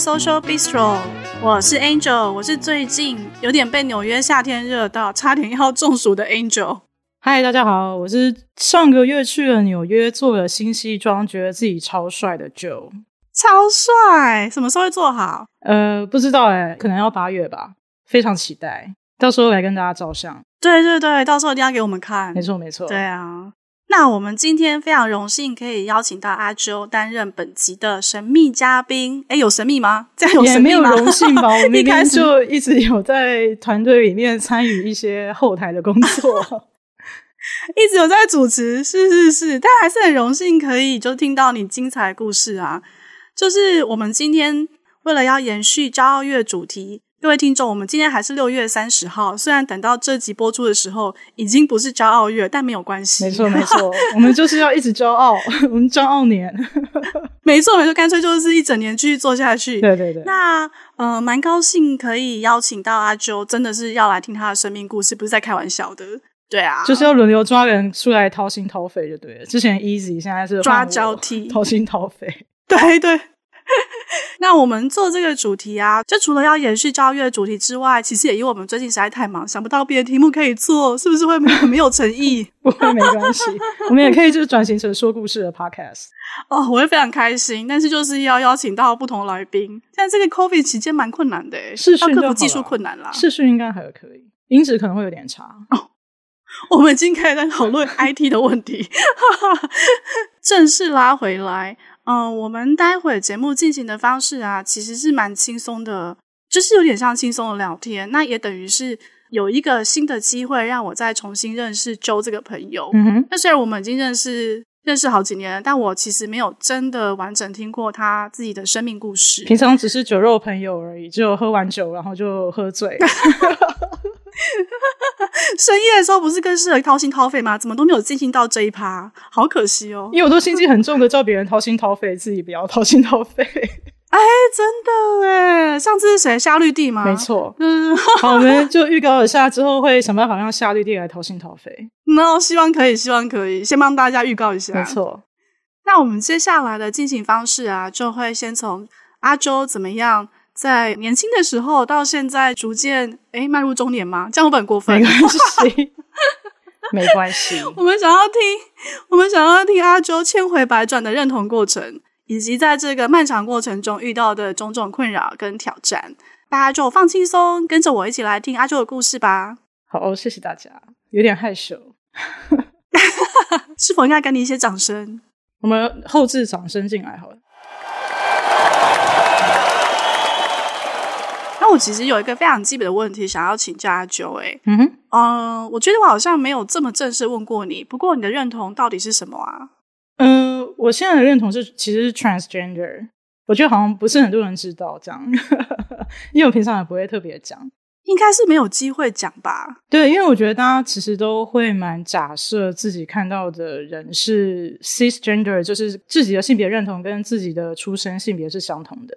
Social Bistro，我是 Angel，我是最近有点被纽约夏天热到，差点要中暑的 Angel。嗨，大家好，我是上个月去了纽约，做了新西装，觉得自己超帅的 Joe。超帅！什么时候会做好？呃，不知道哎，可能要八月吧，非常期待，到时候来跟大家照相。对对对，到时候一定要给我们看。没错没错。对啊。那我们今天非常荣幸可以邀请到阿 Jo 担任本集的神秘嘉宾。诶，有神秘吗？这样有神秘吗？也没有荣幸吧？我们 一开始就一直有在团队里面参与一些后台的工作，一直有在主持。是是是，但还是很荣幸可以就听到你精彩的故事啊！就是我们今天为了要延续骄傲月主题。各位听众，我们今天还是六月三十号。虽然等到这集播出的时候，已经不是骄傲月，但没有关系。没错，没错，我们就是要一直骄傲，我们骄傲年。没错，没错，干脆就是一整年继续做下去。对对对。那呃，蛮高兴可以邀请到阿 Jo，真的是要来听他的生命故事，不是在开玩笑的。对啊，就是要轮流抓人出来掏心掏肺就对了。之前 Easy，现在是抓交替，掏心掏肺。对对。那我们做这个主题啊，就除了要延续骄傲月的主题之外，其实也因为我们最近实在太忙，想不到别的题目可以做，是不是会没有没有诚意？不会，没关系，我们也可以就是转型成说故事的 podcast。哦，我会非常开心，但是就是要邀请到不同的来宾。现在这个 COVID 期间蛮困难的，视讯要克服技术困难啦。视讯应该还可以，音质可能会有点差。哦，我们已经开始在讨论 IT 的问题，正式拉回来。嗯、呃，我们待会节目进行的方式啊，其实是蛮轻松的，就是有点像轻松的聊天。那也等于是有一个新的机会，让我再重新认识 Jo 这个朋友。嗯哼。那虽然我们已经认识认识好几年了，但我其实没有真的完整听过他自己的生命故事。平常只是酒肉朋友而已，就喝完酒然后就喝醉。深夜的时候不是更适合掏心掏肺吗？怎么都没有进行到这一趴，好可惜哦。因为我都心机很重的，叫别人掏心掏肺，自己不要掏心掏肺。哎，真的哎，上次是谁？夏绿蒂吗？没错。嗯，好，我们就预告一下，之后会想办法让夏绿蒂来掏心掏肺。那希望可以，希望可以，先帮大家预告一下。没错。那我们接下来的进行方式啊，就会先从阿 Jo 怎么样。在年轻的时候到现在，逐渐诶迈入中年吗？这样会不会很过分？没关系，没关系。我们想要听，我们想要听阿 Jo 千回百转的认同过程，以及在这个漫长过程中遇到的种种困扰跟挑战。大家就放轻松，跟着我一起来听阿 Jo 的故事吧。好，哦谢谢大家。有点害羞，是否应该给你一些掌声？我们后置掌声进来好了。我其实有一个非常基本的问题想要请教阿 Jo，诶嗯哼，嗯、呃，我觉得我好像没有这么正式问过你。不过你的认同到底是什么啊？嗯、呃，我现在的认同是其实是 transgender，我觉得好像不是很多人知道这样，因为我平常也不会特别讲，应该是没有机会讲吧？对，因为我觉得大家其实都会蛮假设自己看到的人是 cisgender，就是自己的性别认同跟自己的出生性别是相同的。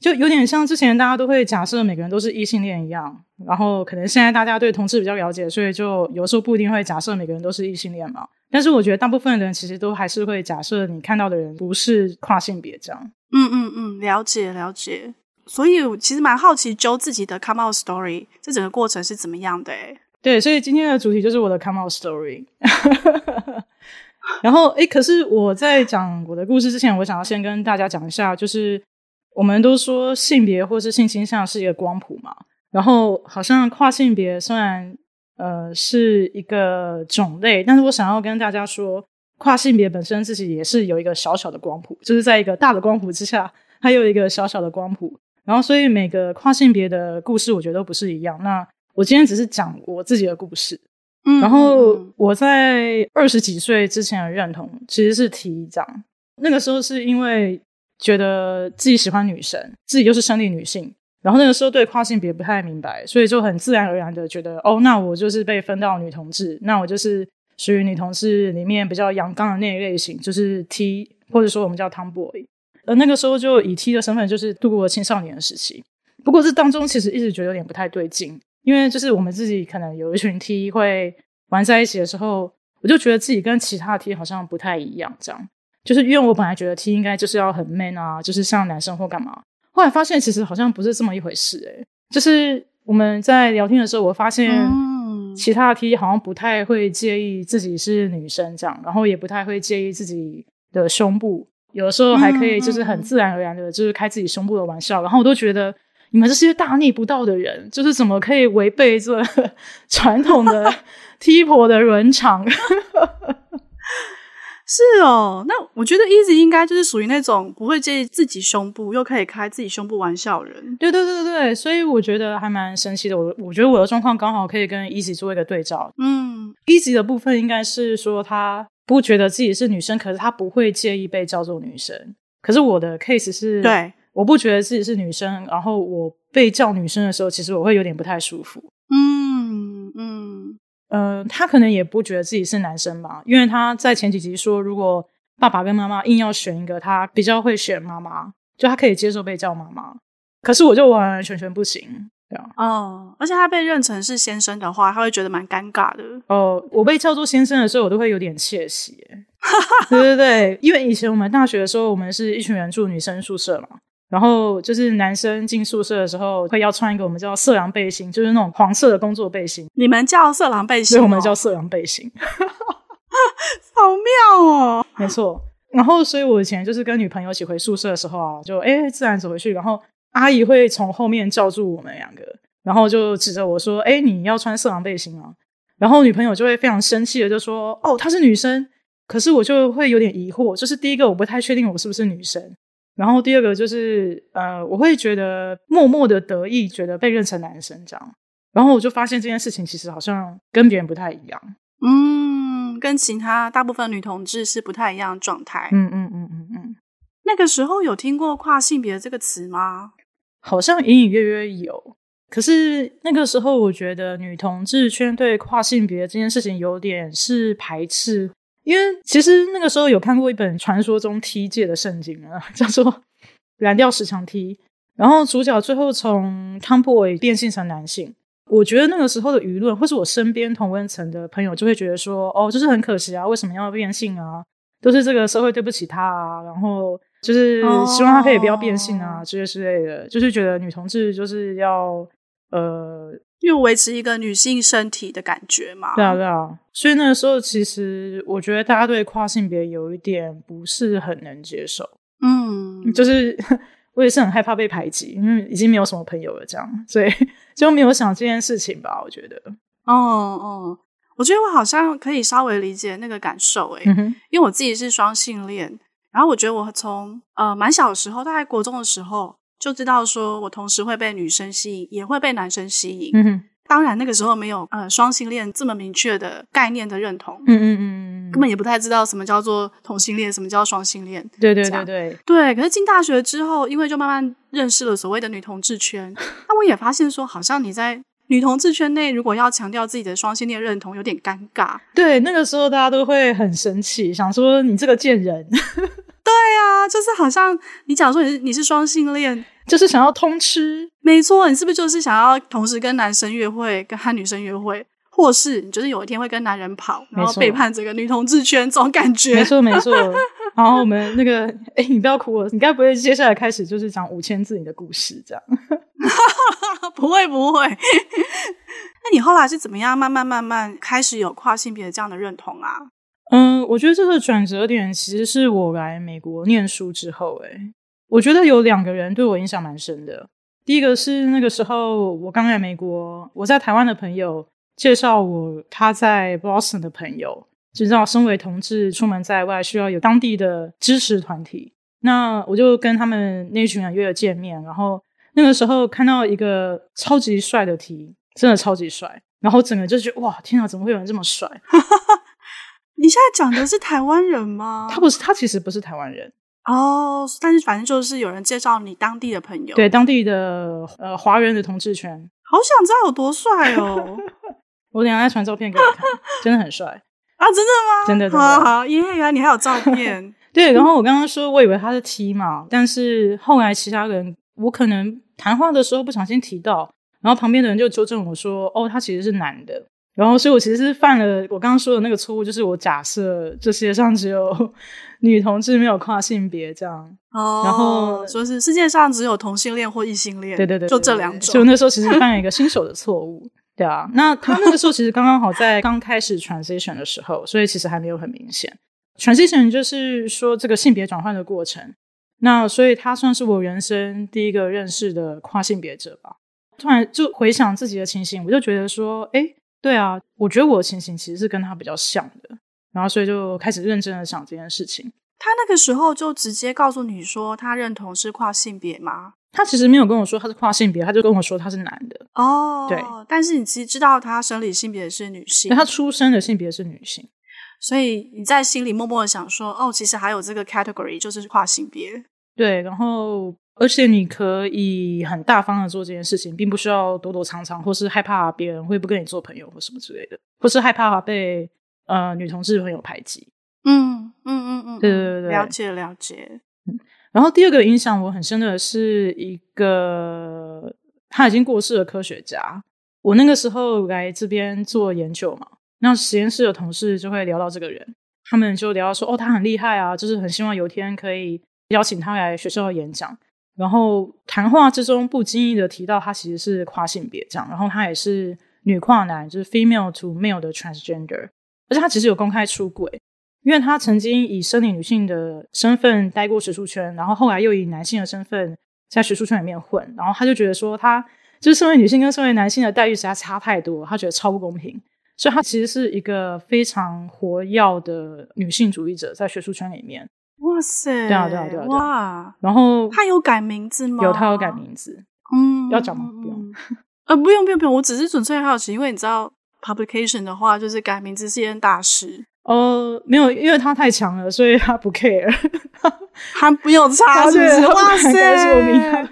就有点像之前大家都会假设每个人都是异性恋一样，然后可能现在大家对同志比较了解，所以就有时候不一定会假设每个人都是异性恋嘛。但是我觉得大部分的人其实都还是会假设你看到的人不是跨性别这样。嗯嗯嗯，了解了解。所以我其实蛮好奇 Jo 自己的 come out story 这整个过程是怎么样的诶？对，所以今天的主题就是我的 come out story。然后诶，可是我在讲我的故事之前，我想要先跟大家讲一下，就是。我们都说性别或是性倾向是一个光谱嘛，然后好像跨性别虽然呃是一个种类，但是我想要跟大家说，跨性别本身自己也是有一个小小的光谱，就是在一个大的光谱之下，还有一个小小的光谱。然后所以每个跨性别的故事，我觉得都不是一样。那我今天只是讲我自己的故事，嗯，然后我在二十几岁之前的认同其实是 T 这样，那个时候是因为。觉得自己喜欢女生，自己又是生理女性，然后那个时候对跨性别不太明白，所以就很自然而然的觉得，哦，那我就是被分到女同志，那我就是属于女同志里面比较阳刚的那一类型，就是 T，或者说我们叫 Tomboy。而那个时候就以 T 的身份，就是度过了青少年的时期。不过这当中其实一直觉得有点不太对劲，因为就是我们自己可能有一群 T 会玩在一起的时候，我就觉得自己跟其他的 T 好像不太一样，这样。就是因为我本来觉得 T 应该就是要很 man 啊，就是像男生或干嘛。后后来发现其实好像不是这么一回事、欸，诶就是我们在聊天的时候，我发现其他的 T 好像不太会介意自己是女生这样，然后也不太会介意自己的胸部，有的时候还可以就是很自然而然的，就是开自己胸部的玩笑，然后我都觉得你们这些大逆不道的人，就是怎么可以违背这 传统的 T 婆的伦常？是哦，那我觉得 Easy 应该就是属于那种不会介意自己胸部又可以开自己胸部玩笑的人。对对对对，所以我觉得还蛮神奇的。我我觉得我的状况刚好可以跟 Easy 做一个对照。嗯，Easy 的部分应该是说他不觉得自己是女生，可是他不会介意被叫做女生。可是我的 case 是，对，我不觉得自己是女生，然后我被叫女生的时候，其实我会有点不太舒服。嗯嗯。呃，他可能也不觉得自己是男生吧，因为他在前几集说，如果爸爸跟妈妈硬要选一个，他比较会选妈妈，就他可以接受被叫妈妈。可是我就完完全全不行，对啊。哦，而且他被认成是先生的话，他会觉得蛮尴尬的。哦，我被叫做先生的时候，我都会有点窃喜。对对对，因为以前我们大学的时候，我们是一群人住女生宿舍嘛。然后就是男生进宿舍的时候会要穿一个我们叫色狼背心，就是那种黄色的工作背心。你们叫色狼背心？对，我们叫色狼背心。好妙哦！没错。然后，所以我以前就是跟女朋友一起回宿舍的时候啊，就哎自然走回去，然后阿姨会从后面叫住我们两个，然后就指着我说：“哎，你要穿色狼背心啊！”然后女朋友就会非常生气的就说：“哦，她是女生。”可是我就会有点疑惑，就是第一个我不太确定我是不是女生。然后第二个就是，呃，我会觉得默默的得意，觉得被认成男生这样。然后我就发现这件事情其实好像跟别人不太一样，嗯，跟其他大部分女同志是不太一样的状态。嗯嗯嗯嗯嗯。那个时候有听过跨性别这个词吗？好像隐隐约约有，可是那个时候我觉得女同志圈对跨性别这件事情有点是排斥。因为其实那个时候有看过一本传说中 T 界的圣经啊，叫做《蓝调十强 T》，然后主角最后从 Tomboy 变性成男性。我觉得那个时候的舆论，或是我身边同温层的朋友，就会觉得说：“哦，就是很可惜啊，为什么要变性啊？都是这个社会对不起他啊。”然后就是希望他可以不要变性啊，之类之类的，就是觉得女同志就是要呃。因为维持一个女性身体的感觉嘛，对啊，对啊，所以那个时候其实我觉得大家对跨性别有一点不是很能接受，嗯，就是 我也是很害怕被排挤，因为已经没有什么朋友了，这样，所以 就没有想这件事情吧。我觉得，哦哦，我觉得我好像可以稍微理解那个感受，诶、嗯、因为我自己是双性恋，然后我觉得我从呃蛮小的时候，大概国中的时候。就知道说，我同时会被女生吸引，也会被男生吸引。嗯哼，当然那个时候没有呃双性恋这么明确的概念的认同。嗯嗯嗯，根本也不太知道什么叫做同性恋，什么叫双性恋。对对对对对。可是进大学之后，因为就慢慢认识了所谓的女同志圈，那我也发现说，好像你在女同志圈内，如果要强调自己的双性恋认同，有点尴尬。对，那个时候大家都会很生气，想说你这个贱人。对啊，就是好像你讲说你是你是双性恋，就是想要通吃。没错，你是不是就是想要同时跟男生约会，跟和女生约会，或是你就是有一天会跟男人跑，然后背叛这个女同志圈这种感觉？没错，没错。然后我们那个，哎，你不要哭了，你该不会接下来开始就是讲五千字你的故事这样？不会，不会。那你后来是怎么样慢慢慢慢开始有跨性别这样的认同啊？嗯，我觉得这个转折点其实是我来美国念书之后，诶，我觉得有两个人对我印象蛮深的。第一个是那个时候我刚来美国，我在台湾的朋友介绍我他在 Boston 的朋友，知道身为同志出门在外需要有当地的支持团体。那我就跟他们那群人约了见面，然后那个时候看到一个超级帅的 T，真的超级帅，然后整个就觉得哇，天啊，怎么会有人这么帅？你现在讲的是台湾人吗？他不是，他其实不是台湾人哦。Oh, 但是反正就是有人介绍你当地的朋友，对当地的呃华人的同志圈。好想知道有多帅哦！我等下再传照片给你看，真的很帅 啊！真的吗？真的，真的。好，好，因为原来你还有照片。对，然后我刚刚说我以为他是 T 嘛，但是后来其他人我可能谈话的时候不小心提到，然后旁边的人就纠正我说：“哦，他其实是男的。”然后，所以我其实是犯了我刚刚说的那个错误，就是我假设这世界上只有 女同志没有跨性别这样。哦，然后说是世界上只有同性恋或异性恋，对对对，就这两种。所以那时候其实犯了一个新手的错误，对啊。那他那个时候其实刚刚好在刚开始 transition 的时候，所以其实还没有很明显。transition 就是说这个性别转换的过程。那所以他算是我人生第一个认识的跨性别者吧。突然就回想自己的情形，我就觉得说，诶对啊，我觉得我的情形其实是跟他比较像的，然后所以就开始认真的想这件事情。他那个时候就直接告诉你说他认同是跨性别吗？他其实没有跟我说他是跨性别，他就跟我说他是男的。哦，对，但是你其实知道他生理性别是女性，他出生的性别是女性，所以你在心里默默的想说，哦，其实还有这个 category 就是跨性别。对，然后。而且你可以很大方的做这件事情，并不需要躲躲藏藏，或是害怕别人会不跟你做朋友或什么之类的，或是害怕被呃女同志朋友排挤。嗯嗯嗯嗯，对对对，了解了解。嗯，然后第二个影响我很深的是一个他已经过世的科学家。我那个时候来这边做研究嘛，那实验室的同事就会聊到这个人，他们就聊到说，哦，他很厉害啊，就是很希望有一天可以邀请他来学校演讲。然后谈话之中不经意的提到他其实是跨性别这样，然后他也是女跨男，就是 female to male 的 transgender，而且他其实有公开出轨，因为他曾经以生理女性的身份待过学术圈，然后后来又以男性的身份在学术圈里面混，然后他就觉得说他就是身为女性跟身为男性的待遇实在差太多，他觉得超不公平，所以他其实是一个非常活跃的女性主义者，在学术圈里面。哇塞！对啊，对啊，对啊！哇，然后他有改名字吗？有，他有改名字。嗯，要讲吗？不用。呃，不用，不用，不用。我只是纯粹好奇，因为你知道，publication 的话，就是改名字是一件大事。呃，没有，因为他太强了，所以他不 care。他不用差，是不是？哇塞！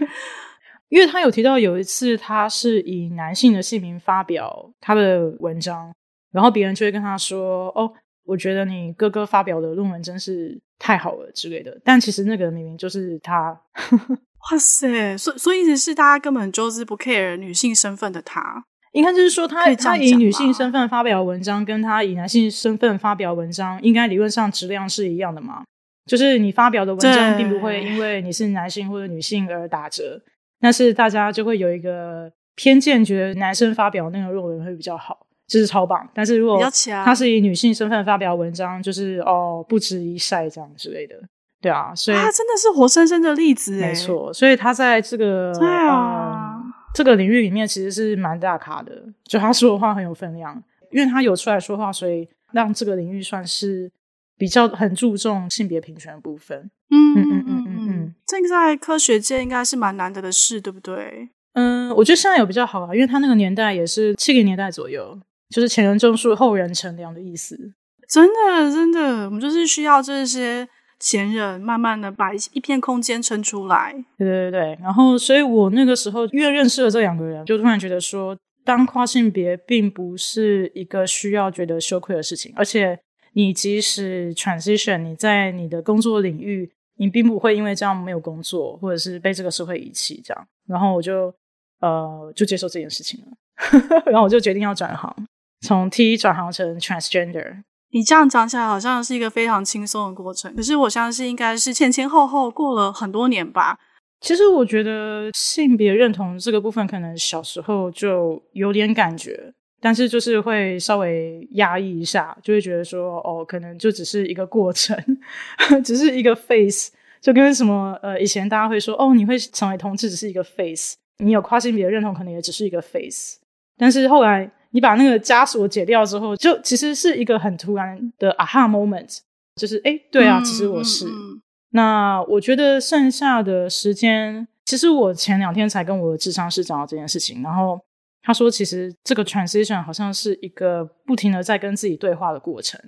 因为他有提到有一次，他是以男性的姓名发表他的文章，然后别人就会跟他说：“哦。”我觉得你哥哥发表的论文真是太好了之类的，但其实那个明明就是他。哇塞！所以所以意思是大家根本就是不 care 女性身份的他，应该就是说他他以女性身份发表文章，跟他以男性身份发表文章，应该理论上质量是一样的嘛？就是你发表的文章并不会因为你是男性或者女性而打折，但是大家就会有一个偏见，觉得男生发表那个论文会比较好。就是超棒，但是如果他是以女性身份发表文章，就是哦不值一晒这样之类的，对啊，所以他真的是活生生的例子，没错。所以他在这个 对啊、嗯、这个领域里面其实是蛮大咖的，就他说的话很有分量，因为他有出来说话，所以让这个领域算是比较很注重性别平权的部分。嗯嗯嗯嗯嗯嗯，这个在科学界应该是蛮难得的事，对不对？嗯，我觉得现在有比较好啊，因为他那个年代也是七零年代左右。就是前人种树，后人乘凉的意思。真的，真的，我们就是需要这些前人慢慢的把一片空间撑出来。对对对，然后，所以我那个时候因为认识了这两个人，就突然觉得说，当跨性别并不是一个需要觉得羞愧的事情，而且你即使 transition，你在你的工作领域，你并不会因为这样没有工作，或者是被这个社会遗弃这样。然后我就呃就接受这件事情了，然后我就决定要转行。从 T 转行成 transgender，你这样讲起来好像是一个非常轻松的过程。可是我相信应该是前前后后过了很多年吧。其实我觉得性别认同这个部分，可能小时候就有点感觉，但是就是会稍微压抑一下，就会觉得说，哦，可能就只是一个过程，只是一个 face，就跟什么呃，以前大家会说，哦，你会成为同志只是一个 face，你有跨性别认同可能也只是一个 face，但是后来。你把那个枷锁解掉之后，就其实是一个很突然的 aha moment，就是哎，对啊，其实我是。嗯、那我觉得剩下的时间，其实我前两天才跟我的智商师讲到这件事情，然后他说，其实这个 transition 好像是一个不停的在跟自己对话的过程，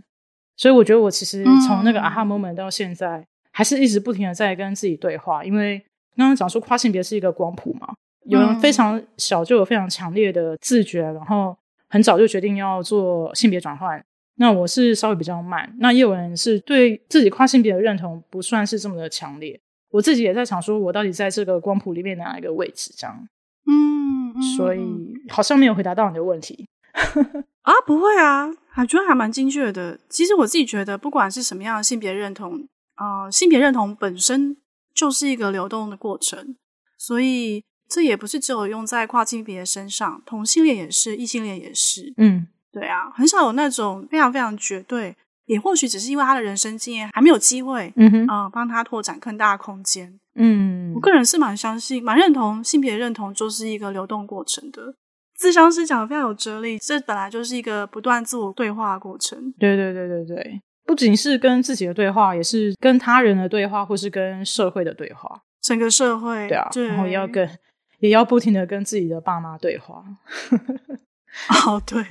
所以我觉得我其实从那个 aha moment 到现在，还是一直不停的在跟自己对话，因为刚刚讲说跨性别是一个光谱嘛，有人非常小就有非常强烈的自觉，然后。很早就决定要做性别转换，那我是稍微比较慢。那也有人是对自己跨性别的认同不算是这么的强烈。我自己也在想，说我到底在这个光谱里面哪一个位置？这样，嗯，所以好像没有回答到你的问题。啊，不会啊，还觉得还蛮精确的。其实我自己觉得，不管是什么样的性别认同，呃，性别认同本身就是一个流动的过程，所以这也不是只有用在跨性别身上，同性恋也是，异性恋也是。嗯，对啊，很少有那种非常非常绝对，也或许只是因为他的人生经验还没有机会，嗯哼，啊、呃，帮他拓展更大的空间。嗯，我个人是蛮相信、蛮认同性别认同就是一个流动过程的。智商师讲的非常有哲理，这本来就是一个不断自我对话的过程。对对对对对，不仅是跟自己的对话，也是跟他人的对话，或是跟社会的对话。整个社会，对啊，对，然后也要跟，也要不停的跟自己的爸妈对话。哦，对，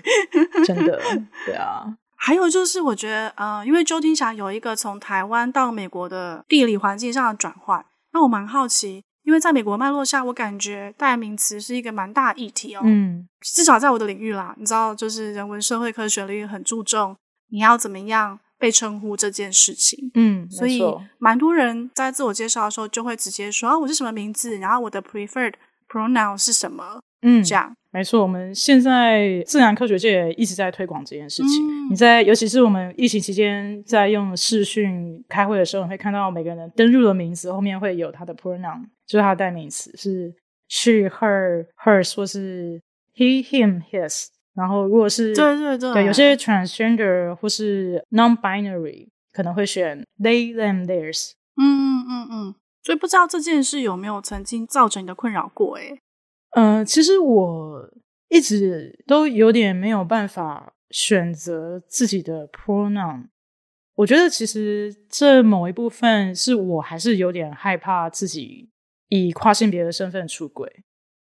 真的，对啊。还有就是，我觉得，呃，因为周听祥有一个从台湾到美国的地理环境上的转换，那我蛮好奇。因为在美国脉络下，我感觉代名词是一个蛮大的议题哦。嗯，至少在我的领域啦，你知道，就是人文社会科学领域很注重你要怎么样被称呼这件事情。嗯，所以蛮多人在自我介绍的时候就会直接说啊，我是什么名字，然后我的 preferred pronoun 是什么。嗯，这样没错。我们现在自然科学界也一直在推广这件事情。嗯、你在，尤其是我们疫情期间在用视讯开会的时候，你会看到每个人登入的名字后面会有他的 pronoun。就是他的代名词是 she、her、hers 或是 he、him、his。然后如果是对对对，对有些 transgender 或是 non-binary 可能会选 they、them、theirs。嗯嗯嗯嗯。所以不知道这件事有没有曾经造成你的困扰过？诶呃，其实我一直都有点没有办法选择自己的 pronoun。我觉得其实这某一部分是我还是有点害怕自己。以跨性别的身份出轨，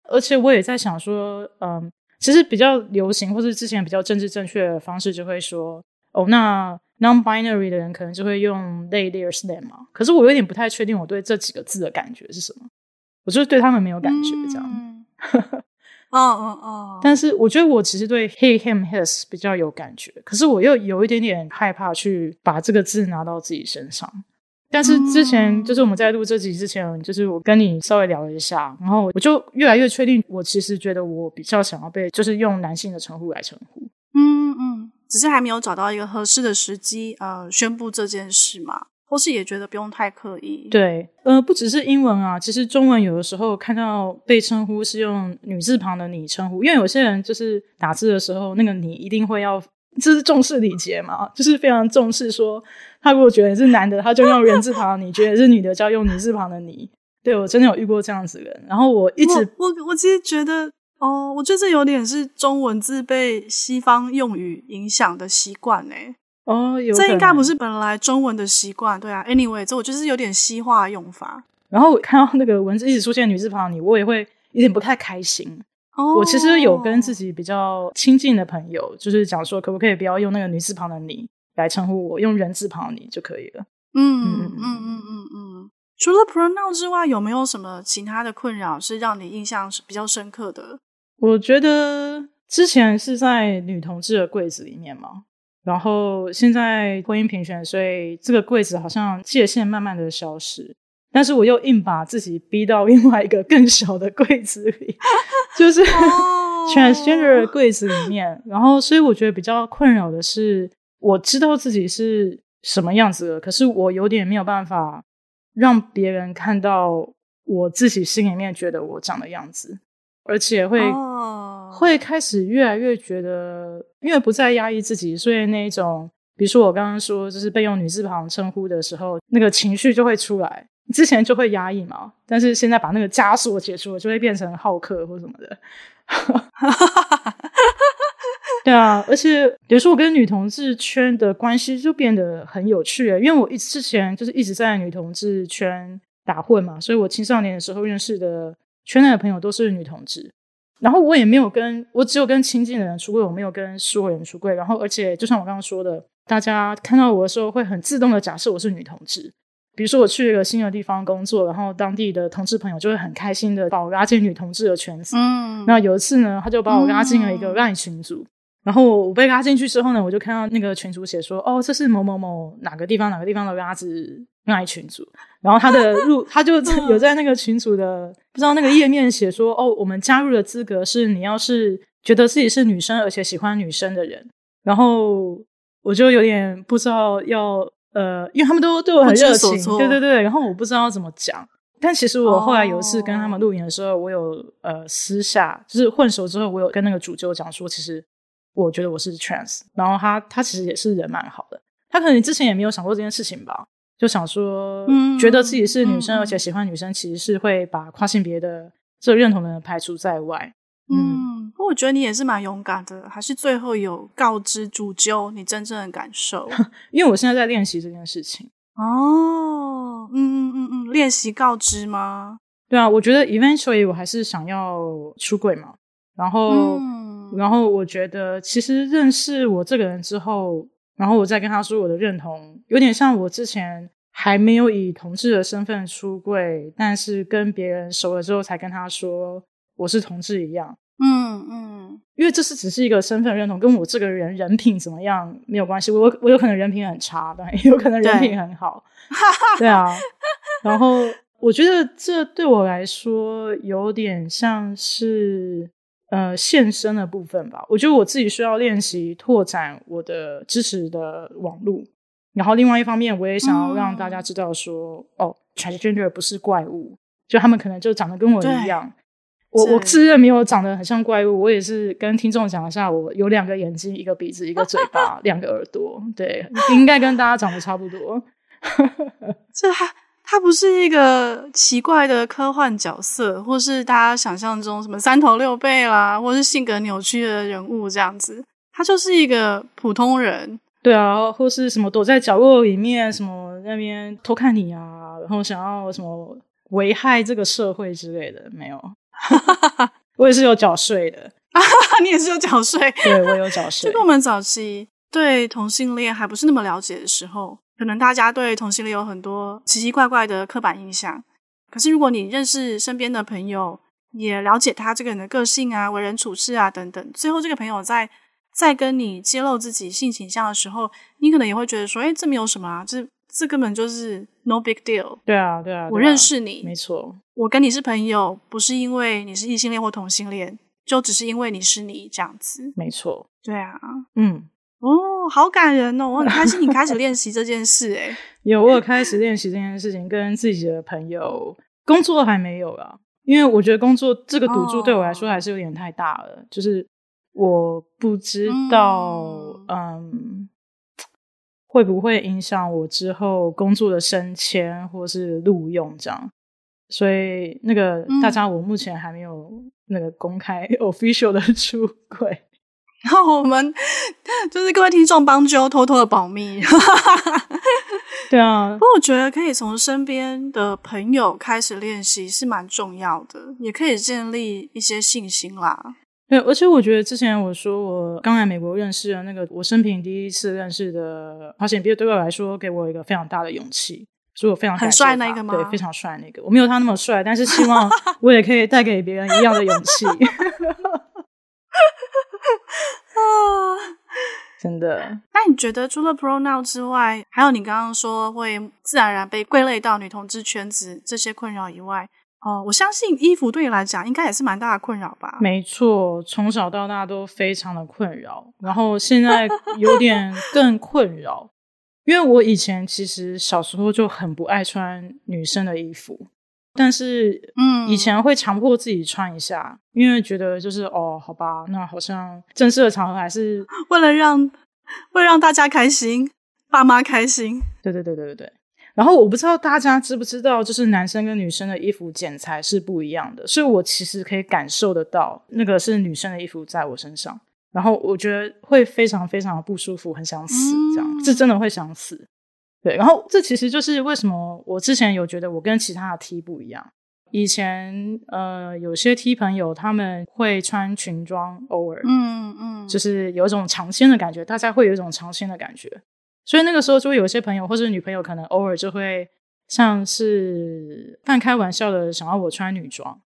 而且我也在想说，嗯，其实比较流行或是之前比较政治正确的方式，就会说，哦，那 non-binary 的人可能就会用 they、theirs、them 嘛。可是我有点不太确定我对这几个字的感觉是什么，我就是对他们没有感觉这样。嗯，哦哦哦。但是我觉得我其实对 he、him、his 比较有感觉，可是我又有一点点害怕去把这个字拿到自己身上。但是之前就是我们在录这集之前，就是我跟你稍微聊了一下，然后我就越来越确定，我其实觉得我比较想要被就是用男性的称呼来称呼。嗯嗯，只是还没有找到一个合适的时机，呃，宣布这件事嘛，或是也觉得不用太刻意。对，呃，不只是英文啊，其实中文有的时候看到被称呼是用女字旁的你称呼，因为有些人就是打字的时候那个你一定会要。这是重视礼节嘛？就是非常重视说，他如果觉得是男的，他就用人字旁的；你觉得是女的，就要用女字旁的你。对，我真的有遇过这样子的人。然后我一直，我我，我其实觉得，哦，我觉得这有点是中文字被西方用语影响的习惯呢。哦，有，这应该不是本来中文的习惯。对啊，anyway，这我就是有点西化用法。然后我看到那个文字一直出现女字旁的你，我也会有点不太开心。我其实有跟自己比较亲近的朋友，就是讲说，可不可以不要用那个女字旁的你来称呼我，用人字旁的你就可以了。嗯嗯嗯嗯嗯嗯。除了 pronoun 之外，有没有什么其他的困扰是让你印象是比较深刻的？我觉得之前是在女同志的柜子里面嘛，然后现在婚姻平权，所以这个柜子好像界限慢慢的消失。但是我又硬把自己逼到另外一个更小的柜子里，就是 transgender 的柜子里面。然后，所以我觉得比较困扰的是，我知道自己是什么样子的，可是我有点没有办法让别人看到我自己心里面觉得我长的样子，而且会、oh. 会开始越来越觉得，因为不再压抑自己，所以那一种，比如说我刚刚说，就是被用女字旁称呼的时候，那个情绪就会出来。之前就会压抑嘛，但是现在把那个枷锁解除了，就会变成好客或什么的。对啊，而且比如说我跟女同志圈的关系就变得很有趣，因为我一之前就是一直在女同志圈打混嘛，所以我青少年的时候认识的圈内的朋友都是女同志，然后我也没有跟我只有跟亲近的人出柜，我没有跟所有人出柜，然后而且就像我刚刚说的，大家看到我的时候会很自动的假设我是女同志。比如说我去一个新的地方工作，然后当地的同志朋友就会很开心的把我拉进女同志的圈子。嗯，那有一次呢，他就把我拉进了一个 LINE 群组，嗯、然后我被拉进去之后呢，我就看到那个群主写说，哦，这是某某某哪个地方哪个地方的拉子 LINE 群组，然后他的 入他就有在那个群组的不知道那个页面写说，哦，我们加入的资格是你要是觉得自己是女生而且喜欢女生的人，然后我就有点不知道要呃，因为他们都对我很热情，对对对，然后我不知道怎么讲。但其实我后来有一次跟他们录影的时候，我有呃私下就是混熟之后，我有跟那个主揪讲说，其实我觉得我是 trans，然后他他其实也是人蛮好的，他可能之前也没有想过这件事情吧，就想说，嗯，觉得自己是女生而且喜欢女生，其实是会把跨性别的这个认同的人排除在外。嗯，我觉得你也是蛮勇敢的，还是最后有告知主揪你真正的感受？因为我现在在练习这件事情。哦，嗯嗯嗯嗯，练习告知吗？对啊，我觉得 eventually 我还是想要出柜嘛。然后，嗯、然后我觉得其实认识我这个人之后，然后我再跟他说我的认同，有点像我之前还没有以同志的身份出柜，但是跟别人熟了之后才跟他说我是同志一样。嗯嗯，因为这是只是一个身份认同，跟我这个人人品怎么样没有关系。我我有可能人品很差，但也有可能人品很好。对，对啊，然后我觉得这对我来说有点像是呃现身的部分吧。我觉得我自己需要练习拓展我的支持的网路，然后另外一方面，我也想要让大家知道说，嗯、哦，transgender 不是怪物，就他们可能就长得跟我一样。我我自认没有长得很像怪物，我也是跟听众讲一下，我有两个眼睛，一个鼻子，一个嘴巴，两个耳朵，对，应该跟大家长得差不多。这他他不是一个奇怪的科幻角色，或是大家想象中什么三头六臂啦，或是性格扭曲的人物这样子，他就是一个普通人。对啊，或是什么躲在角落里面，什么那边偷看你啊，然后想要什么危害这个社会之类的，没有。哈哈哈，我也是有缴税的啊！你也是有缴税，对，我有缴税。就跟我们早期对同性恋还不是那么了解的时候，可能大家对同性恋有很多奇奇怪怪的刻板印象。可是如果你认识身边的朋友，也了解他这个人的个性啊、为人处事啊等等，最后这个朋友在在跟你揭露自己性倾向的时候，你可能也会觉得说：“哎，这没有什么啊，这这根本就是 no big deal。”对啊，对啊，我认识你，没错。我跟你是朋友，不是因为你是异性恋或同性恋，就只是因为你是你这样子。没错，对啊，嗯，哦，好感人哦，我很开心你开始练习这件事，诶 有，我有开始练习这件事情，跟自己的朋友工作还没有啊，因为我觉得工作这个赌注对我来说还是有点太大了，哦、就是我不知道，嗯，嗯，会不会影响我之后工作的升迁或是录用这样。所以那个大家，我目前还没有那个公开 official 的出柜，然后我们就是各位听众帮就偷偷的保密。对啊，不过我觉得可以从身边的朋友开始练习是蛮重要的，也可以建立一些信心啦。对，而且我觉得之前我说我刚来美国认识的那个我生平第一次认识的跨性别，对我来说给我一个非常大的勇气。所以我非常很帅那个吗？对，非常帅那个。我没有他那么帅，但是希望我也可以带给别人一样的勇气。啊，真的。那你觉得除了 pronoun 之外，还有你刚刚说会自然而然被归类到女同志圈子这些困扰以外，哦，我相信衣服对你来讲应该也是蛮大的困扰吧？没错，从小到大都非常的困扰，然后现在有点更困扰。因为我以前其实小时候就很不爱穿女生的衣服，但是嗯，以前会强迫自己穿一下，因为觉得就是哦，好吧，那好像正式的场合还是 为了让为了让大家开心，爸妈开心。对对对对对对。然后我不知道大家知不知道，就是男生跟女生的衣服剪裁是不一样的，所以我其实可以感受得到，那个是女生的衣服在我身上。然后我觉得会非常非常的不舒服，很想死，这样是真的会想死。对，然后这其实就是为什么我之前有觉得我跟其他的 T 不一样。以前呃，有些 T 朋友他们会穿裙装，偶尔，嗯嗯，就是有一种尝鲜的感觉，大家会有一种尝鲜的感觉。所以那个时候就会有些朋友或者女朋友可能偶尔就会像是半开玩笑的想要我穿女装。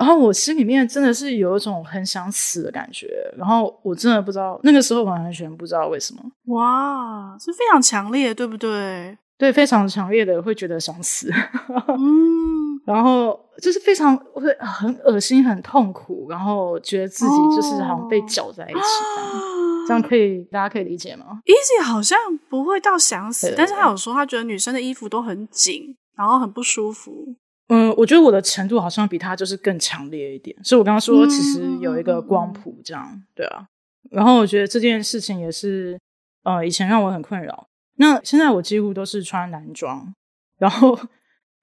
然后我心里面真的是有一种很想死的感觉，然后我真的不知道那个时候完全不知道为什么。哇，是非常强烈，对不对？对，非常强烈的会觉得想死。嗯，然后就是非常会很恶心、很痛苦，然后觉得自己就是好像被搅在一起这样，哦、这样可以大家可以理解吗？Easy 好像不会到想死，但是他有说他觉得女生的衣服都很紧，然后很不舒服。嗯，我觉得我的程度好像比他就是更强烈一点，所以我刚刚说其实有一个光谱这样，嗯、对啊。然后我觉得这件事情也是，呃，以前让我很困扰。那现在我几乎都是穿男装，然后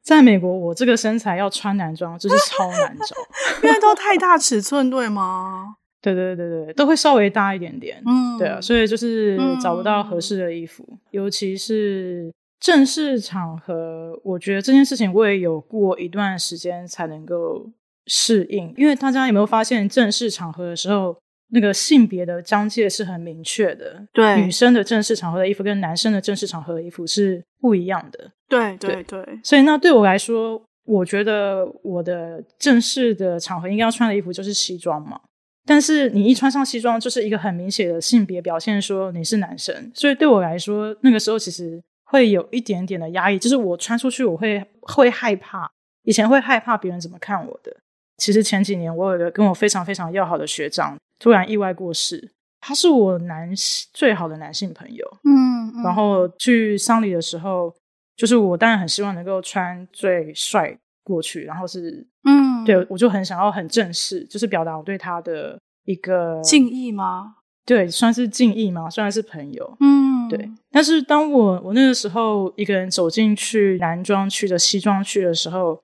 在美国我这个身材要穿男装就是超难找，因为都太大尺寸，对吗？对对对对，都会稍微大一点点，嗯，对啊，所以就是找不到合适的衣服，嗯、尤其是。正式场合，我觉得这件事情我也有过一段时间才能够适应，因为大家有没有发现，正式场合的时候，那个性别的疆界是很明确的。对，女生的正式场合的衣服跟男生的正式场合的衣服是不一样的。对对对，对，所以那对我来说，我觉得我的正式的场合应该要穿的衣服就是西装嘛。但是你一穿上西装，就是一个很明显的性别表现，说你是男生。所以对我来说，那个时候其实。会有一点点的压抑，就是我穿出去我会会害怕，以前会害怕别人怎么看我的。其实前几年我有一个跟我非常非常要好的学长突然意外过世，他是我男最好的男性朋友，嗯，嗯，然后去丧礼的时候，就是我当然很希望能够穿最帅过去，然后是，嗯，对，我就很想要很正式，就是表达我对他的一个敬意吗？对，算是敬意吗？虽然是朋友，嗯，对。但是当我我那个时候一个人走进去男装区的西装区的时候，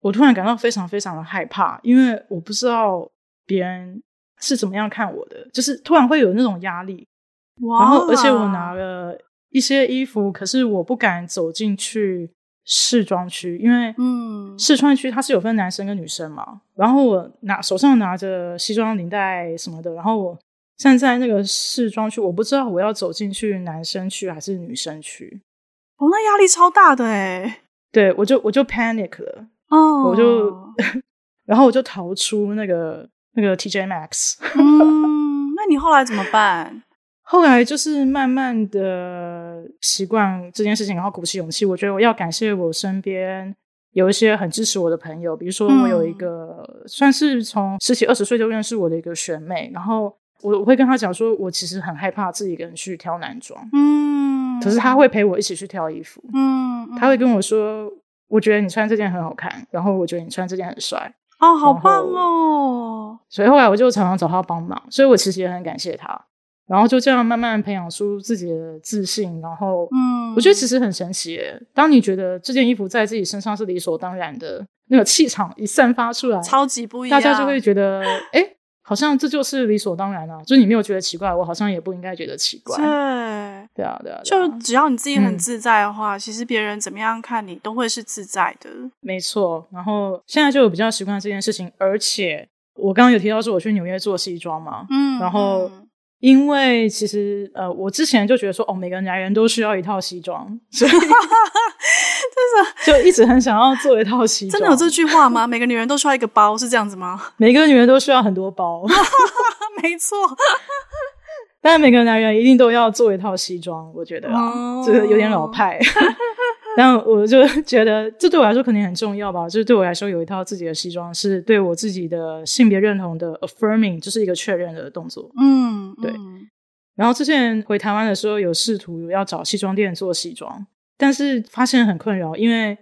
我突然感到非常非常的害怕，因为我不知道别人是怎么样看我的，就是突然会有那种压力。哇！然后而且我拿了一些衣服，可是我不敢走进去试装区，因为嗯，试穿区它是有分男生跟女生嘛。然后我拿手上拿着西装领带什么的，然后我。站在那个试妆区，我不知道我要走进去男生区还是女生区。哦，那压力超大的诶。对，我就我就 panic 了。哦，我就，然后我就逃出那个那个 TJ Maxx。嗯，那你后来怎么办？后来就是慢慢的习惯这件事情，然后鼓起勇气。我觉得我要感谢我身边有一些很支持我的朋友，比如说我有一个、嗯、算是从十几二十岁就认识我的一个学妹，然后。我我会跟他讲说，我其实很害怕自己一个人去挑男装，嗯，可是他会陪我一起去挑衣服，嗯，他会跟我说，我觉得你穿这件很好看，然后我觉得你穿这件很帅，哦，好棒哦！所以后来我就常常找他帮忙，所以我其实也很感谢他，然后就这样慢慢培养出自己的自信，然后，嗯，我觉得其实很神奇耶，当你觉得这件衣服在自己身上是理所当然的，那个气场一散发出来，超级不一样，大家就会觉得，哎。好像这就是理所当然啊，就是你没有觉得奇怪，我好像也不应该觉得奇怪。对，对啊，对啊。就只要你自己很自在的话，嗯、其实别人怎么样看你都会是自在的。没错。然后现在就有比较习惯这件事情，而且我刚刚有提到说我去纽约做西装嘛，嗯，然后。因为其实呃，我之前就觉得说，哦，每个男人都需要一套西装，所以真的 就一直很想要做一套西装。真的有这句话吗？每个女人都需要一个包，是这样子吗？每个女人都需要很多包，没错。但每个男人一定都要做一套西装，我觉得啊，这个有点老派。但我就觉得，这对我来说肯定很重要吧。就是对我来说，有一套自己的西装，是对我自己的性别认同的 affirming，就是一个确认的动作。嗯，对。然后之前回台湾的时候，有试图要找西装店做西装，但是发现很困扰，因为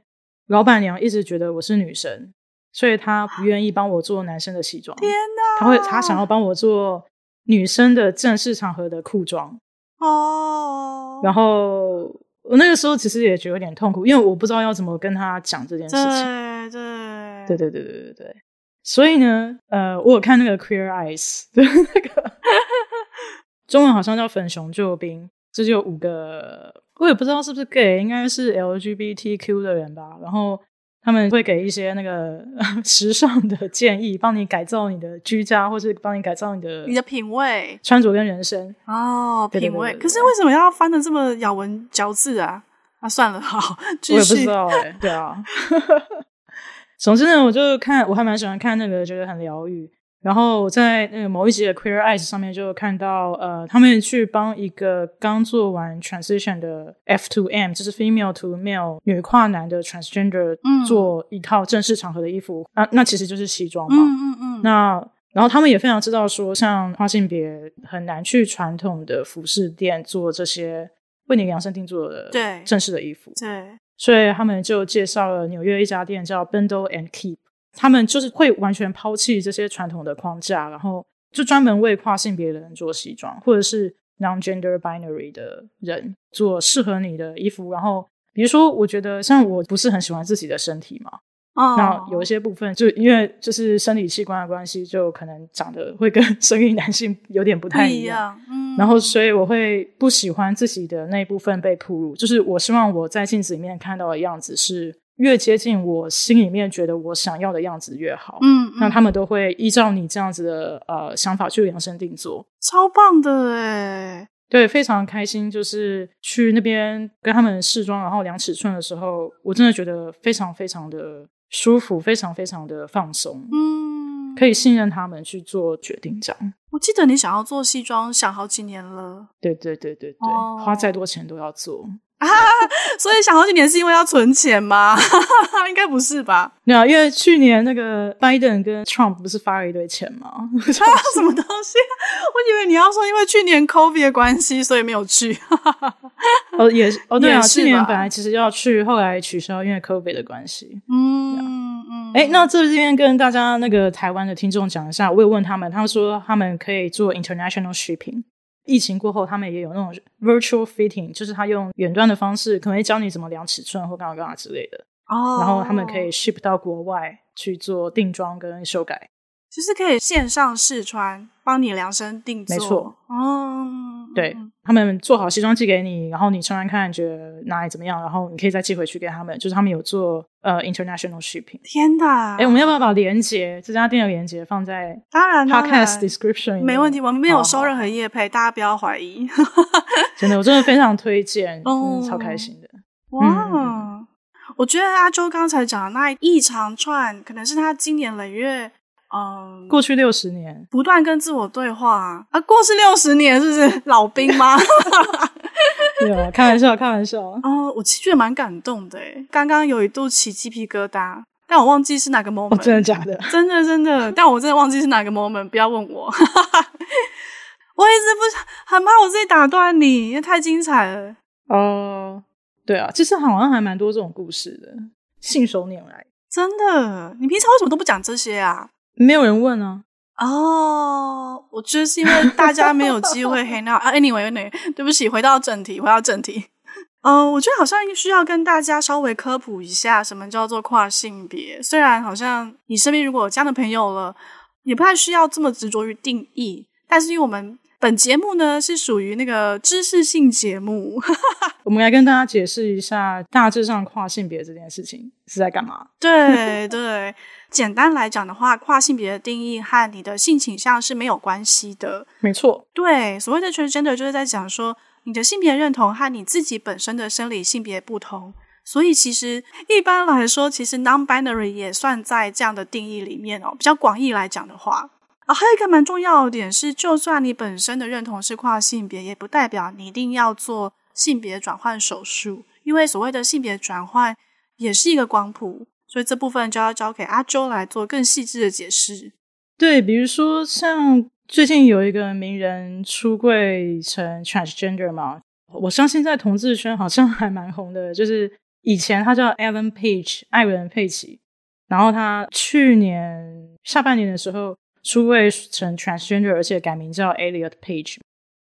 老板娘一直觉得我是女生，所以她不愿意帮我做男生的西装。天哪！她会，她想要帮我做女生的正式场合的裤装。哦。然后。我那个时候其实也觉得有点痛苦，因为我不知道要怎么跟他讲这件事情。对对对对对对对对。所以呢，呃，我有看那个 Queer Eyes，对那个中文好像叫粉熊救兵，这就有五个，我也不知道是不是 gay，应该是 LGBTQ 的人吧。然后。他们会给一些那个 时尚的建议，帮你改造你的居家，或是帮你改造你的你的品味、穿着跟人生哦，品味。可是为什么要翻的这么咬文嚼字啊？啊，算了，好，继续。我也不知道哎、欸，对啊。总之呢，我就看，我还蛮喜欢看那个，觉得很疗愈。然后在那个某一集的 Queer Eyes 上面就看到，呃，他们去帮一个刚做完 transition 的 F to M，就是 female to male 女跨男的 transgender，做一套正式场合的衣服，嗯、啊，那其实就是西装嘛。嗯嗯嗯。那然后他们也非常知道说，像跨性别很难去传统的服饰店做这些为你量身定做的对正式的衣服。对。对所以他们就介绍了纽约一家店叫 Bindle and Keep。他们就是会完全抛弃这些传统的框架，然后就专门为跨性别的人做西装，或者是 non-gender binary 的人做适合你的衣服。然后，比如说，我觉得像我不是很喜欢自己的身体嘛，哦，那有一些部分就因为就是生理器官的关系，就可能长得会跟 生育男性有点不太一样。一样嗯，然后，所以我会不喜欢自己的那一部分被暴露，就是我希望我在镜子里面看到的样子是。越接近我心里面觉得我想要的样子越好，嗯，嗯，那他们都会依照你这样子的呃想法去量身定做，超棒的哎，对，非常开心，就是去那边跟他们试装，然后量尺寸的时候，我真的觉得非常非常的舒服，非常非常的放松，嗯，可以信任他们去做决定这样。我记得你想要做西装，想好几年了，对对对对对，哦，花再多钱都要做。啊，所以想好几年是因为要存钱吗？应该不是吧？对啊，因为去年那个拜登跟 Trump 不是发了一堆钱吗？啊，什么东西？我以为你要说因为去年 COVID 的关系，所以没有去。哦，也是哦，对啊，去年本来其实要去，后来取消，因为 COVID 的关系。嗯嗯。哎，那这边跟大家那个台湾的听众讲一下，我有问他们，他们说他们可以做 international shipping。疫情过后，他们也有那种 virtual fitting，就是他用远端的方式，可能会教你怎么量尺寸或干嘛干嘛之类的。哦。Oh. 然后他们可以 ship 到国外去做定妆跟修改。就是可以线上试穿，帮你量身定做。没错。哦。对，他们做好西装寄给你，然后你穿穿看，觉得哪里怎么样，然后你可以再寄回去给他们。就是他们有做呃 international shipping。天哪！哎，我们要不要把链接这家店的链接放在当然 podcast description？没问题，我们没有收任何业配，好大家不要怀疑。真的，我真的非常推荐，哦、真的超开心的。哇！嗯、我觉得阿周刚才讲的那一长串，可能是他经年累月。嗯，过去六十年，不断跟自我对话啊！过去六十年是不是老兵吗？对啊，开玩笑，开玩笑。哦、嗯，我其实觉得蛮感动的诶，刚刚有一度起鸡皮疙瘩，但我忘记是哪个 moment。哦、真的假的？真的真的，但我真的忘记是哪个 moment，不要问我。我一直不很怕我自己打断你，因为太精彩了。哦，对啊，其实好像还蛮多这种故事的，信手拈来。真的，你平常为什么都不讲这些啊？没有人问啊！哦，我觉得是因为大家没有机会 hang out 啊。Anyway，Anyway，对不起，回到正题，回到正题。嗯、呃，我觉得好像需要跟大家稍微科普一下，什么叫做跨性别。虽然好像你身边如果有这样的朋友了，也不太需要这么执着于定义。但是因为我们本节目呢是属于那个知识性节目，我们来跟大家解释一下，大致上跨性别这件事情是在干嘛？对对。简单来讲的话，跨性别的定义和你的性倾向是没有关系的。没错，对，所谓的 transgender 就是在讲说你的性别认同和你自己本身的生理性别不同。所以其实一般来说，其实 non-binary 也算在这样的定义里面哦。比较广义来讲的话，啊，还有一个蛮重要的点是，就算你本身的认同是跨性别，也不代表你一定要做性别转换手术，因为所谓的性别转换也是一个光谱。所以这部分就要交给阿周来做更细致的解释。对，比如说像最近有一个名人出柜成 transgender 嘛，我相信在同志圈好像还蛮红的。就是以前他叫 Evan Page，艾伦佩奇，然后他去年下半年的时候出柜成 transgender，而且改名叫 Elliot Page。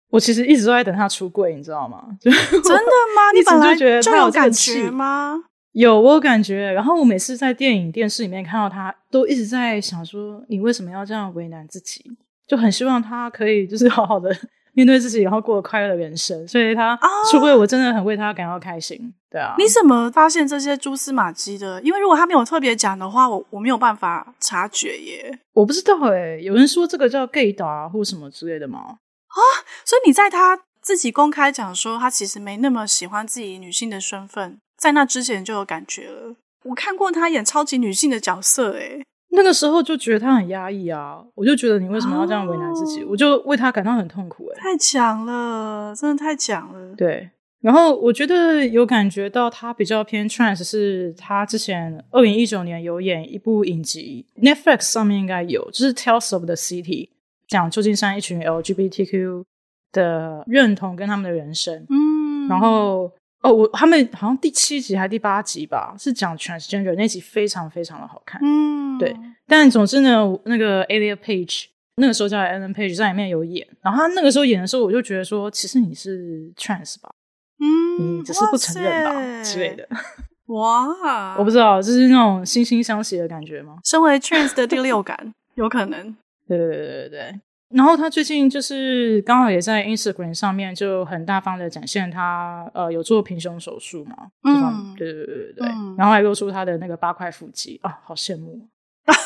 我其实一直都在等他出柜，你知道吗？真的吗？你本来就有感觉吗？有，我有感觉。然后我每次在电影、电视里面看到他，都一直在想说：你为什么要这样为难自己？就很希望他可以就是好好的面对自己，然后过快乐的人生。所以他出柜，我真的很为他感到开心。对啊，你怎么发现这些蛛丝马迹的？因为如果他没有特别讲的话，我我没有办法察觉耶。我不知道诶，有人说这个叫 gay 打或什么之类的吗？啊，所以你在他自己公开讲说他其实没那么喜欢自己女性的身份。在那之前就有感觉了。我看过他演超级女性的角色，诶，那个时候就觉得他很压抑啊，我就觉得你为什么要这样为难自己？哦、我就为他感到很痛苦、欸。哎，太强了，真的太强了。对，然后我觉得有感觉到他比较偏 trans，是他之前二零一九年有演一部影集，Netflix 上面应该有，就是 Tales of the City，讲旧金山一群 LGBTQ 的认同跟他们的人生。嗯，然后。哦，我他们好像第七集还是第八集吧，是讲 transgender 那集非常非常的好看。嗯，对。但总之呢，那个 Elliot Page 那个时候叫 Ellen Page 在里面有演，然后他那个时候演的时候，我就觉得说，其实你是 trans 吧？嗯，你只是不承认吧之类的。哇，我不知道，就是那种惺惺相惜的感觉吗？身为 trans 的第六感，有可能。对对对对对。然后他最近就是刚好也在 Instagram 上面就很大方的展现他呃有做平胸手术嘛，嗯，对对对对对，嗯、然后还露出他的那个八块腹肌啊，好羡慕。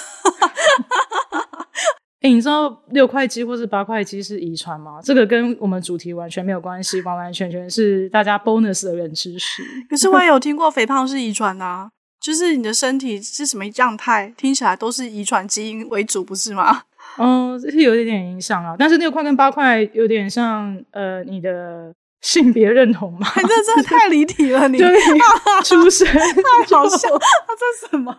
哎，你知道六块肌或是八块肌是遗传吗？这个跟我们主题完全没有关系，完完全全是大家 bonus 的冷知识。可是我也有听过肥胖是遗传啊，就是你的身体是什么样态，听起来都是遗传基因为主，不是吗？嗯，这是有一点点影响啊，但是六块跟八块有点像，呃，你的性别认同吗？你？这真的太离题了，你 对 出生太好笑，这是什么？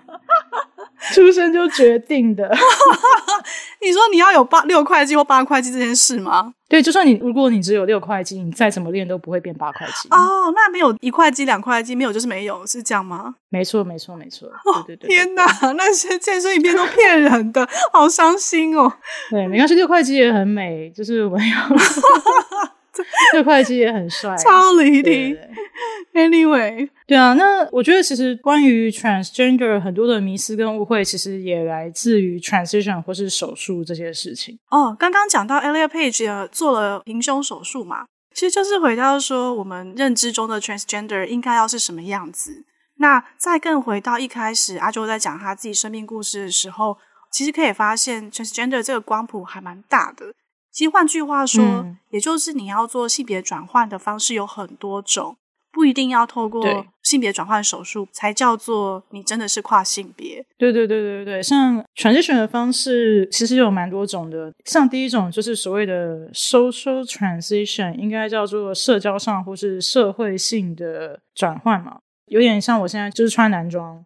出生就决定的？你说你要有八六块肌或八块肌这件事吗？对，就算你如果你只有六块肌，你再怎么练都不会变八块肌。哦，那没有一块肌、两块肌，没有就是没有，是这样吗？没错，没错，没错。哦、对对对，天哪，那些健身影片都骗人的，好伤心哦。对，没关系，六块肌也很美，就是我们要。六块肌也很帅，超离题。Anyway，对啊，那我觉得其实关于 transgender 很多的迷思跟误会，其实也来自于 transition 或是手术这些事情。哦，刚刚讲到 Elliot Page 做了平胸手术嘛，其实就是回到说我们认知中的 transgender 应该要是什么样子。那再更回到一开始阿周在讲他自己生命故事的时候，其实可以发现 transgender 这个光谱还蛮大的。其实换句话说，嗯、也就是你要做性别转换的方式有很多种，不一定要透过性别转换手术才叫做你真的是跨性别。对对对对对，像 transition 的方式其实有蛮多种的。像第一种就是所谓的 social transition，应该叫做社交上或是社会性的转换嘛，有点像我现在就是穿男装。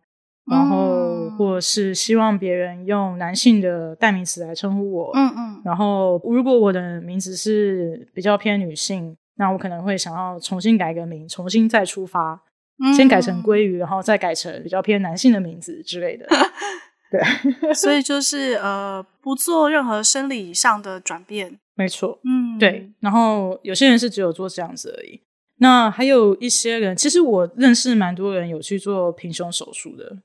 然后，或是希望别人用男性的代名词来称呼我。嗯嗯。然后，如果我的名字是比较偏女性，那我可能会想要重新改个名，重新再出发，嗯、先改成鲑鱼，然后再改成比较偏男性的名字之类的。对。所以就是呃，不做任何生理上的转变。没错。嗯。对。然后有些人是只有做这样子而已。那还有一些人，其实我认识蛮多人有去做平胸手术的。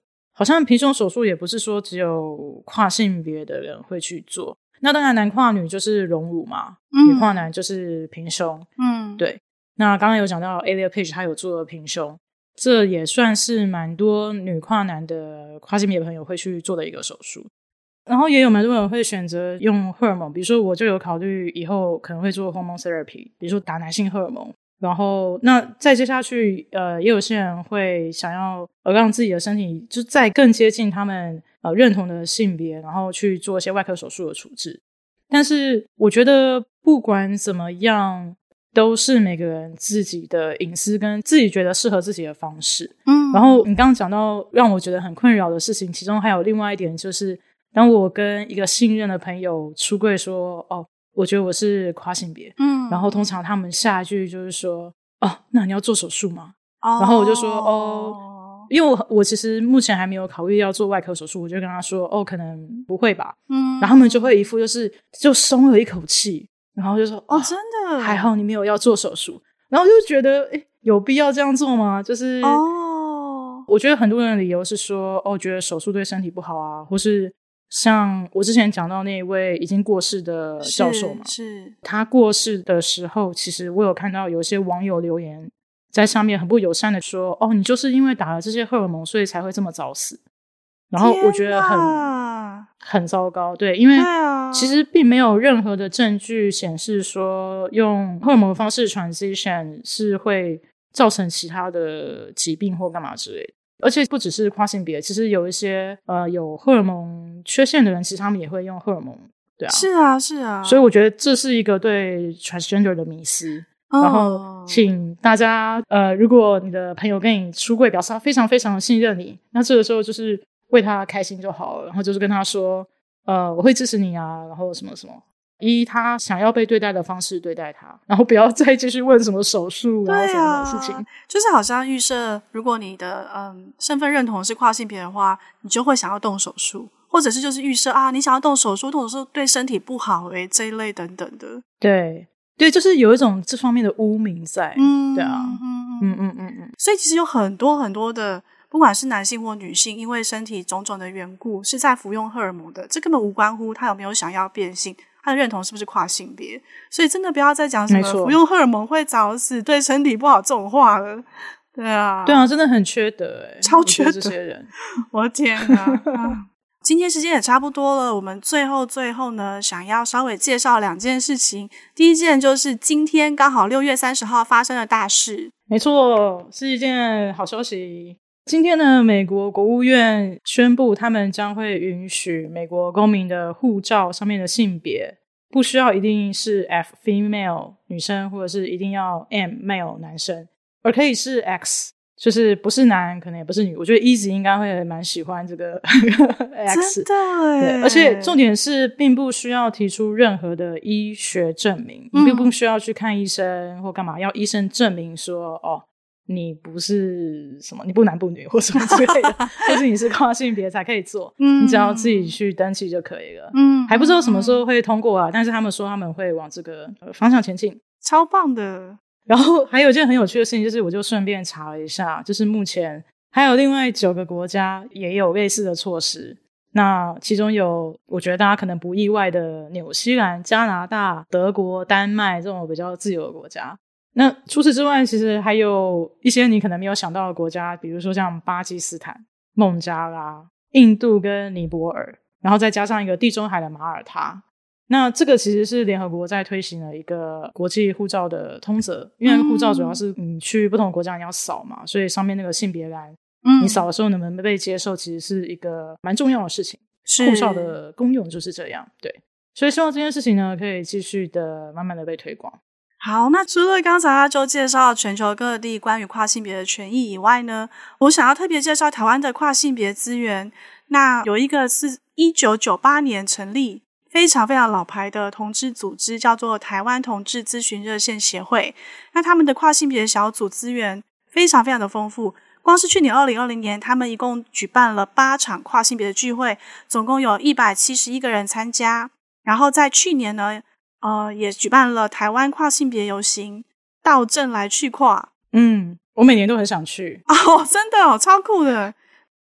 好像平胸手术也不是说只有跨性别的人会去做，那当然男跨女就是隆乳嘛，嗯、女跨男就是平胸。嗯，对。那刚刚有讲到 Elliot Page 他有做平胸，这也算是蛮多女跨男的跨性别朋友会去做的一个手术。然后也有蛮多人会选择用荷尔蒙，比如说我就有考虑以后可能会做 hormone therapy，比如说打男性荷尔蒙。然后，那再接下去，呃，也有些人会想要呃让自己的身体就再更接近他们呃认同的性别，然后去做一些外科手术的处置。但是，我觉得不管怎么样，都是每个人自己的隐私跟自己觉得适合自己的方式。嗯。然后你刚刚讲到让我觉得很困扰的事情，其中还有另外一点，就是当我跟一个信任的朋友出柜说，哦。我觉得我是跨性别，嗯，然后通常他们下一句就是说，哦，那你要做手术吗？哦，然后我就说，哦，因为我我其实目前还没有考虑要做外科手术，我就跟他说，哦，可能不会吧，嗯，然后他们就会一副就是就松了一口气，然后就说，哦，真的，还好你没有要做手术，然后就觉得，诶，有必要这样做吗？就是，哦，我觉得很多人的理由是说，哦，觉得手术对身体不好啊，或是。像我之前讲到那一位已经过世的教授嘛，是，是他过世的时候，其实我有看到有些网友留言在上面很不友善的说：“哦，你就是因为打了这些荷尔蒙，所以才会这么早死。”然后我觉得很很糟糕，对，因为其实并没有任何的证据显示说用荷尔蒙的方式 transition 是会造成其他的疾病或干嘛之类的。而且不只是跨性别，其实有一些呃有荷尔蒙缺陷的人，其实他们也会用荷尔蒙。对啊，是啊，是啊。所以我觉得这是一个对 transgender 的迷思。然后，请大家呃，如果你的朋友跟你出柜，表示他非常非常的信任你，那这个时候就是为他开心就好了。然后就是跟他说，呃，我会支持你啊，然后什么什么，以他想要被对待的方式对待他，然后不要再继续问什么手术啊什么的事情。就是好像预设，如果你的嗯身份认同是跨性别的话，你就会想要动手术，或者是就是预设啊，你想要动手术，动手术对身体不好诶、欸，这一类等等的。对。对，就是有一种这方面的污名在，嗯，对啊，嗯嗯嗯嗯嗯，所以其实有很多很多的，不管是男性或女性，因为身体种种的缘故，是在服用荷尔蒙的，这根本无关乎他有没有想要变性，他的认同是不是跨性别。所以真的不要再讲什么服用荷尔蒙会早死、对身体不好这种话了。对啊，对啊，真的很缺德哎，超缺德这些人，我的天啊！今天时间也差不多了，我们最后最后呢，想要稍微介绍两件事情。第一件就是今天刚好六月三十号发生的大事，没错，是一件好消息。今天呢，美国国务院宣布，他们将会允许美国公民的护照上面的性别不需要一定是 F female 女生，或者是一定要 M male 男生，而可以是 X。就是不是男，可能也不是女。我觉得 Easy 应该会蛮喜欢这个 X，真的耶，而且重点是，并不需要提出任何的医学证明，嗯、你并不需要去看医生或干嘛，要医生证明说哦，你不是什么，你不男不女或什么之类的，或是你是跨性别才可以做。嗯，你只要自己去登记就可以了。嗯，还不知道什么时候会通过啊，但是他们说他们会往这个方向前进，超棒的。然后还有一件很有趣的事情，就是我就顺便查了一下，就是目前还有另外九个国家也有类似的措施。那其中有我觉得大家可能不意外的纽西兰、加拿大、德国、丹麦这种比较自由的国家。那除此之外，其实还有一些你可能没有想到的国家，比如说像巴基斯坦、孟加拉、印度跟尼泊尔，然后再加上一个地中海的马耳他。那这个其实是联合国在推行的一个国际护照的通则，因为护照主要是你去不同国家你要扫嘛，所以上面那个性别栏，嗯，你扫的时候能不能被接受，其实是一个蛮重要的事情。护照的功用就是这样，对，所以希望这件事情呢可以继续的慢慢的被推广。好，那除了刚才阿周介绍全球各地关于跨性别的权益以外呢，我想要特别介绍台湾的跨性别资源。那有一个是一九九八年成立。非常非常老牌的同志组织叫做台湾同志咨询热线协会，那他们的跨性别小组资源非常非常的丰富。光是去年二零二零年，他们一共举办了八场跨性别的聚会，总共有一百七十一个人参加。然后在去年呢，呃，也举办了台湾跨性别游行，到镇来去跨。嗯，我每年都很想去 哦，真的哦，超酷的。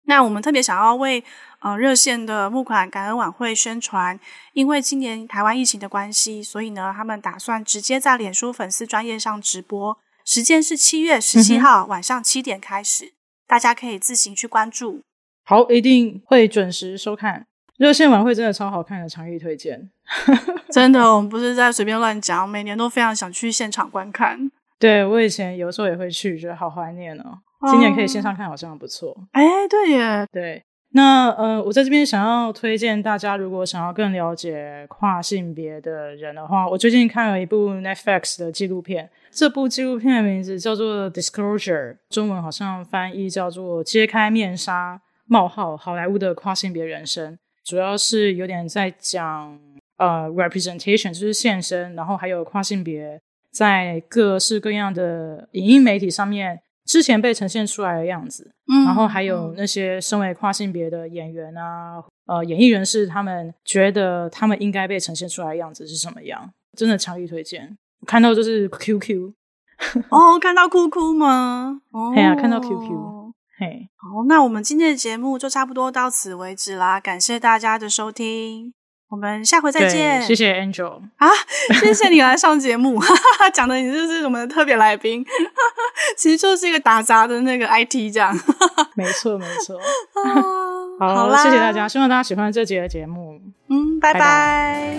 那我们特别想要为。呃，热线的募款感恩晚会宣传，因为今年台湾疫情的关系，所以呢，他们打算直接在脸书粉丝专业上直播，时间是七月十七号晚上七点开始，嗯、大家可以自行去关注。好，一定会准时收看。热线晚会真的超好看的，强力推荐。真的，我们不是在随便乱讲，每年都非常想去现场观看。对，我以前有时候也会去，觉得好怀念哦。今年可以线上看，好像不错。哎、嗯，对耶，对。那呃，我在这边想要推荐大家，如果想要更了解跨性别的人的话，我最近看了一部 Netflix 的纪录片。这部纪录片的名字叫做《Disclosure》，中文好像翻译叫做“揭开面纱：冒号好莱坞的跨性别人生”。主要是有点在讲呃 representation，就是现身，然后还有跨性别在各式各样的影音媒体上面。之前被呈现出来的样子，嗯，然后还有那些身为跨性别的演员啊，呃，演艺人士，他们觉得他们应该被呈现出来的样子是什么样？真的强力推荐。看到就是 QQ，哦，看到哭哭吗？哦，对啊，看到 QQ，嘿，好，那我们今天的节目就差不多到此为止啦，感谢大家的收听。我们下回再见。谢谢 Angel 啊，谢谢你来上节目，讲的你就是我们的特别来宾，其实就是一个打杂的那个 IT 这长。没错，没错。好啦，谢谢大家，希望大家喜欢这期的节目。嗯，拜拜。